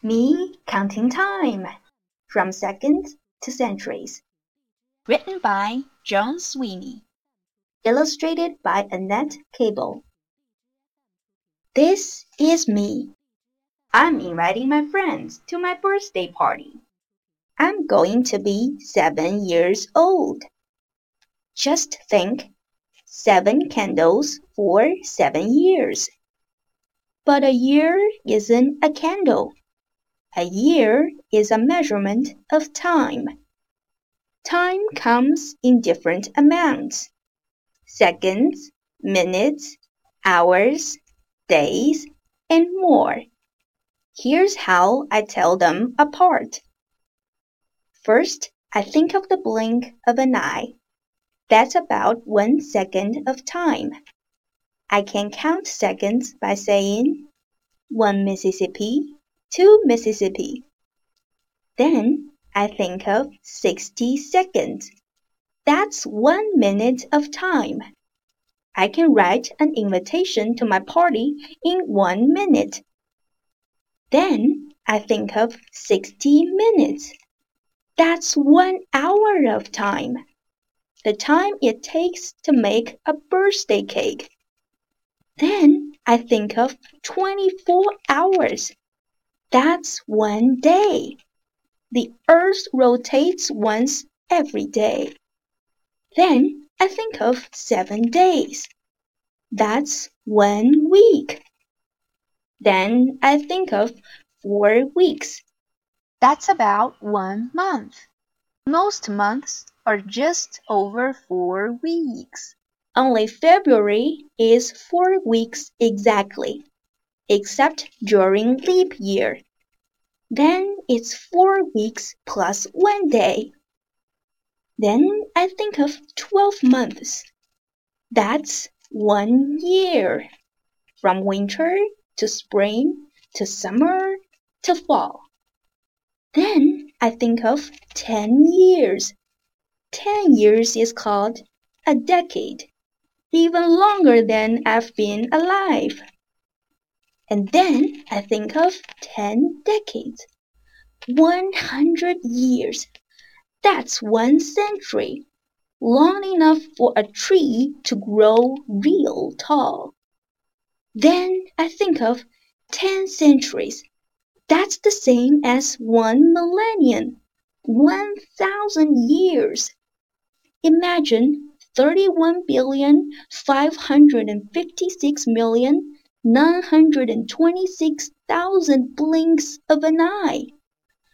Me Counting Time From Seconds to Centuries. Written by Joan Sweeney. Illustrated by Annette Cable. This is me. I'm inviting my friends to my birthday party. I'm going to be seven years old. Just think seven candles for seven years. But a year isn't a candle. A year is a measurement of time. Time comes in different amounts seconds, minutes, hours, days, and more. Here's how I tell them apart. First, I think of the blink of an eye. That's about one second of time. I can count seconds by saying one Mississippi, two Mississippi. Then I think of 60 seconds. That's one minute of time. I can write an invitation to my party in one minute. Then I think of 60 minutes. That's one hour of time. The time it takes to make a birthday cake. Then I think of 24 hours. That's one day. The earth rotates once every day. Then I think of seven days. That's one week. Then I think of four weeks. That's about one month. Most months are just over four weeks. Only February is four weeks exactly except during leap year. Then it's four weeks plus one day. Then I think of 12 months. That's one year. From winter to spring to summer to fall. Then I think of 10 years. 10 years is called a decade, even longer than I've been alive. And then I think of 10 decades. 100 years. That's one century. Long enough for a tree to grow real tall. Then I think of 10 centuries. That's the same as one millennium. 1,000 years. Imagine 31 billion 556 million 926,000 blinks of an eye.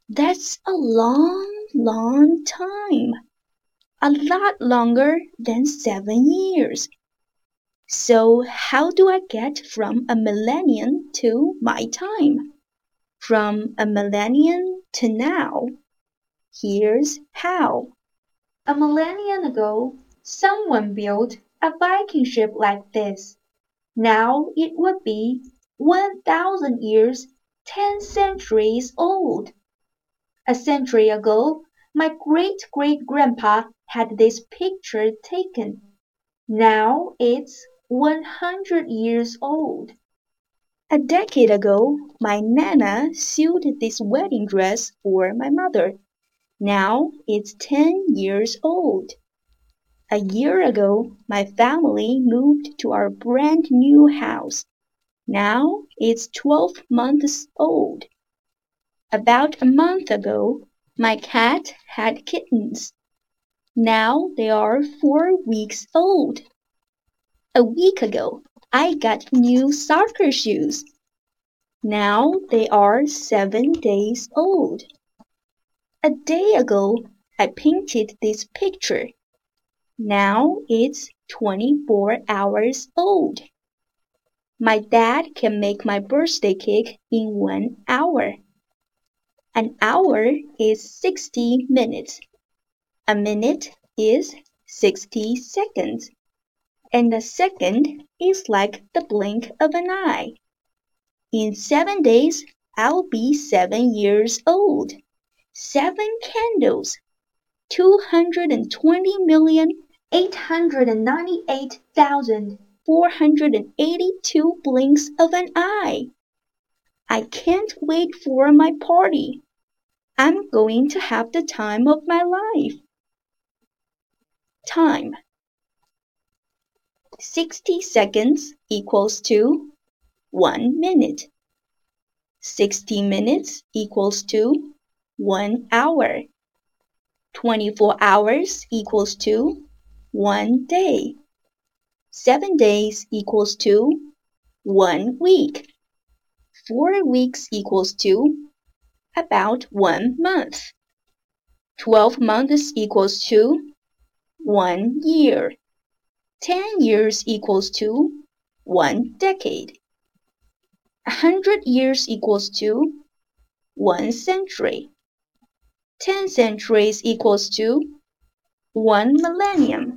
That's a long, long time. A lot longer than seven years. So, how do I get from a millennium to my time? From a millennium to now? Here's how. A millennium ago, someone built a Viking ship like this. Now it would be one thousand years, ten centuries old. A century ago, my great great grandpa had this picture taken. Now it's one hundred years old. A decade ago, my Nana sewed this wedding dress for my mother. Now it's ten years old. A year ago, my family moved to our brand new house. Now it's 12 months old. About a month ago, my cat had kittens. Now they are four weeks old. A week ago, I got new soccer shoes. Now they are seven days old. A day ago, I painted this picture. Now it's 24 hours old. My dad can make my birthday cake in one hour. An hour is 60 minutes. A minute is 60 seconds. And a second is like the blink of an eye. In seven days, I'll be seven years old. Seven candles. 220 million 898,482 blinks of an eye. I can't wait for my party. I'm going to have the time of my life. Time 60 seconds equals to 1 minute. 60 minutes equals to 1 hour. 24 hours equals to 1 day. 7 days equals to 1 week. 4 weeks equals to about 1 month. 12 months equals to 1 year. 10 years equals to 1 decade. Hundred years equals to one century. Ten centuries equals to one millennium.